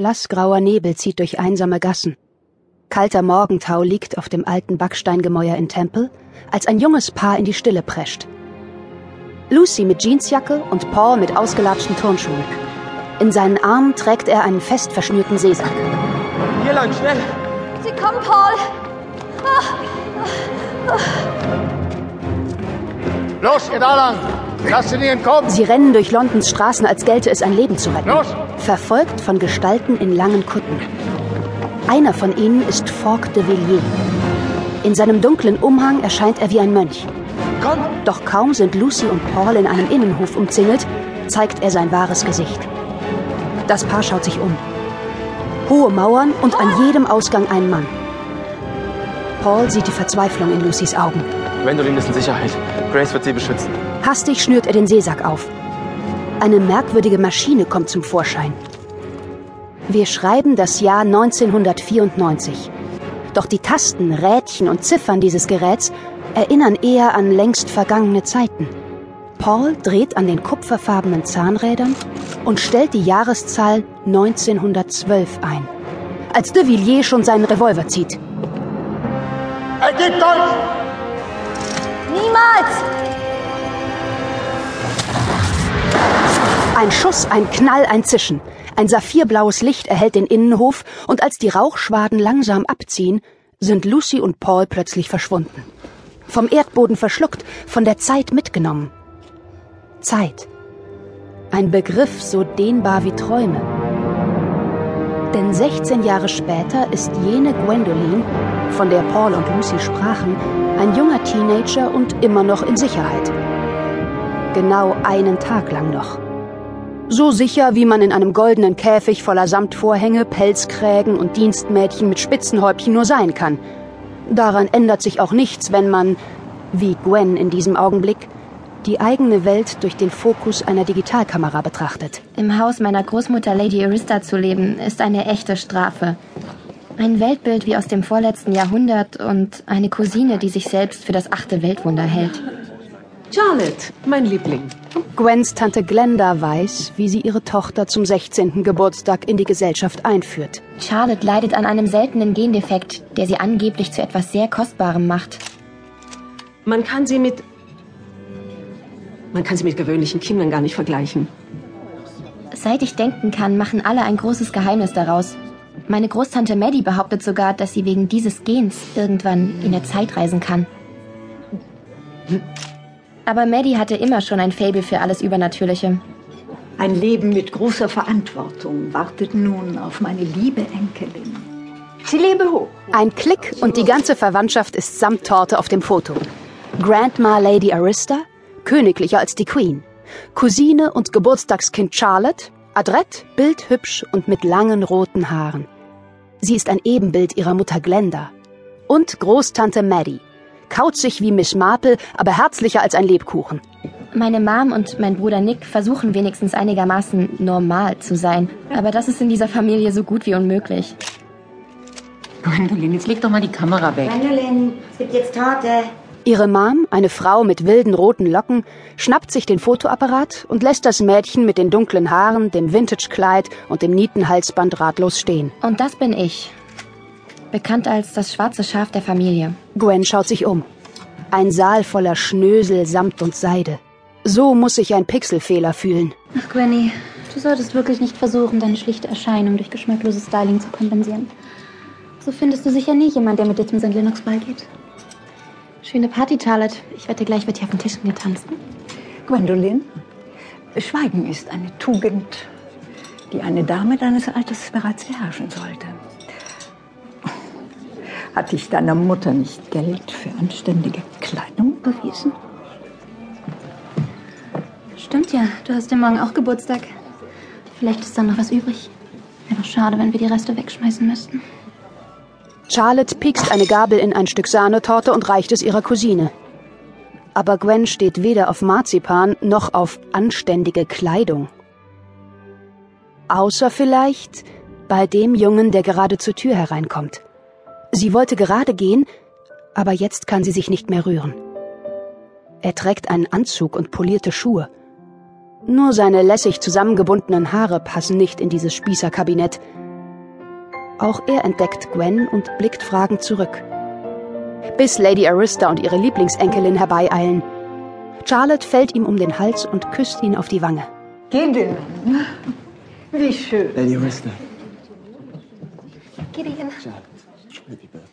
Blassgrauer Nebel zieht durch einsame Gassen. Kalter Morgentau liegt auf dem alten Backsteingemäuer in Temple, als ein junges Paar in die Stille prescht. Lucy mit Jeansjacke und Paul mit ausgelatschten Turnschuhen. In seinen Armen trägt er einen fest verschnürten Seesack. Hier lang, schnell! Sie kommen, Paul! Los, ihr da lang! Lasst ihn entkommen! Sie rennen durch Londons Straßen, als gelte es ein Leben zu retten. Los! Verfolgt von Gestalten in langen Kutten. Einer von ihnen ist Falk de Villiers. In seinem dunklen Umhang erscheint er wie ein Mönch. Doch kaum sind Lucy und Paul in einem Innenhof umzingelt, zeigt er sein wahres Gesicht. Das Paar schaut sich um. Hohe Mauern und an jedem Ausgang ein Mann. Paul sieht die Verzweiflung in Lucys Augen. Gwendolyn ist in Sicherheit. Grace wird sie beschützen. Hastig schnürt er den Seesack auf. Eine merkwürdige Maschine kommt zum Vorschein. Wir schreiben das Jahr 1994. Doch die Tasten, Rädchen und Ziffern dieses Geräts erinnern eher an längst vergangene Zeiten. Paul dreht an den kupferfarbenen Zahnrädern und stellt die Jahreszahl 1912 ein, als de Villiers schon seinen Revolver zieht. Ergebt euch! Niemals! Ein Schuss, ein Knall, ein Zischen. Ein saphirblaues Licht erhellt den Innenhof und als die Rauchschwaden langsam abziehen, sind Lucy und Paul plötzlich verschwunden. Vom Erdboden verschluckt, von der Zeit mitgenommen. Zeit. Ein Begriff so dehnbar wie Träume. Denn 16 Jahre später ist jene Gwendolyn, von der Paul und Lucy sprachen, ein junger Teenager und immer noch in Sicherheit. Genau einen Tag lang noch. So sicher, wie man in einem goldenen Käfig voller Samtvorhänge, Pelzkrägen und Dienstmädchen mit Spitzenhäubchen nur sein kann. Daran ändert sich auch nichts, wenn man, wie Gwen in diesem Augenblick, die eigene Welt durch den Fokus einer Digitalkamera betrachtet. Im Haus meiner Großmutter Lady Arista zu leben, ist eine echte Strafe. Ein Weltbild wie aus dem vorletzten Jahrhundert und eine Cousine, die sich selbst für das achte Weltwunder hält. Charlotte, mein Liebling. Gwens Tante Glenda weiß, wie sie ihre Tochter zum 16. Geburtstag in die Gesellschaft einführt. Charlotte leidet an einem seltenen Gendefekt, der sie angeblich zu etwas sehr Kostbarem macht. Man kann sie mit. Man kann sie mit gewöhnlichen Kindern gar nicht vergleichen. Seit ich denken kann, machen alle ein großes Geheimnis daraus. Meine Großtante Maddie behauptet sogar, dass sie wegen dieses Gens irgendwann in der Zeit reisen kann. Aber Maddie hatte immer schon ein Faible für alles Übernatürliche. Ein Leben mit großer Verantwortung wartet nun auf meine liebe Enkelin. Sie lebe hoch. Ein Klick und die ganze Verwandtschaft ist samt Torte auf dem Foto. Grandma Lady Arista, königlicher als die Queen. Cousine und Geburtstagskind Charlotte, adrett, bildhübsch und mit langen roten Haaren. Sie ist ein Ebenbild ihrer Mutter Glenda. Und Großtante Maddie. Kauzig wie Miss Marple, aber herzlicher als ein Lebkuchen. Meine Mom und mein Bruder Nick versuchen wenigstens einigermaßen normal zu sein. Aber das ist in dieser Familie so gut wie unmöglich. Gwendolyn, jetzt leg doch mal die Kamera weg. Gwendolyn, es gibt jetzt Torte. Ihre Mom, eine Frau mit wilden roten Locken, schnappt sich den Fotoapparat und lässt das Mädchen mit den dunklen Haaren, dem Vintage-Kleid und dem Nietenhalsband ratlos stehen. Und das bin ich. Bekannt als das schwarze Schaf der Familie. Gwen schaut sich um. Ein Saal voller Schnösel, Samt und Seide. So muss sich ein Pixelfehler fühlen. Ach, Gwenny, du solltest wirklich nicht versuchen, deine schlichte Erscheinung durch geschmackloses Styling zu kompensieren. So findest du sicher nie jemand, der mit dir zum St. Lennox Ball geht. Schöne Party, Charlotte. Ich wette, gleich wird hier auf den Tisch mit dir tanzen. Gwendolyn, Schweigen ist eine Tugend, die eine Dame deines Alters bereits beherrschen sollte. Hat dich deiner Mutter nicht Geld für anständige Kleidung bewiesen? Stimmt ja, du hast ja morgen auch Geburtstag. Vielleicht ist dann noch was übrig. Wäre doch schade, wenn wir die Reste wegschmeißen müssten. Charlotte piekst eine Gabel in ein Stück Sahnetorte und reicht es ihrer Cousine. Aber Gwen steht weder auf Marzipan noch auf anständige Kleidung. Außer vielleicht bei dem Jungen, der gerade zur Tür hereinkommt. Sie wollte gerade gehen, aber jetzt kann sie sich nicht mehr rühren. Er trägt einen Anzug und polierte Schuhe. Nur seine lässig zusammengebundenen Haare passen nicht in dieses Spießerkabinett. Auch er entdeckt Gwen und blickt fragend zurück. Bis Lady Arista und ihre Lieblingsenkelin herbeieilen. Charlotte fällt ihm um den Hals und küsst ihn auf die Wange. Gideon, wie schön. Lady Arista. Gideon. Maybe better.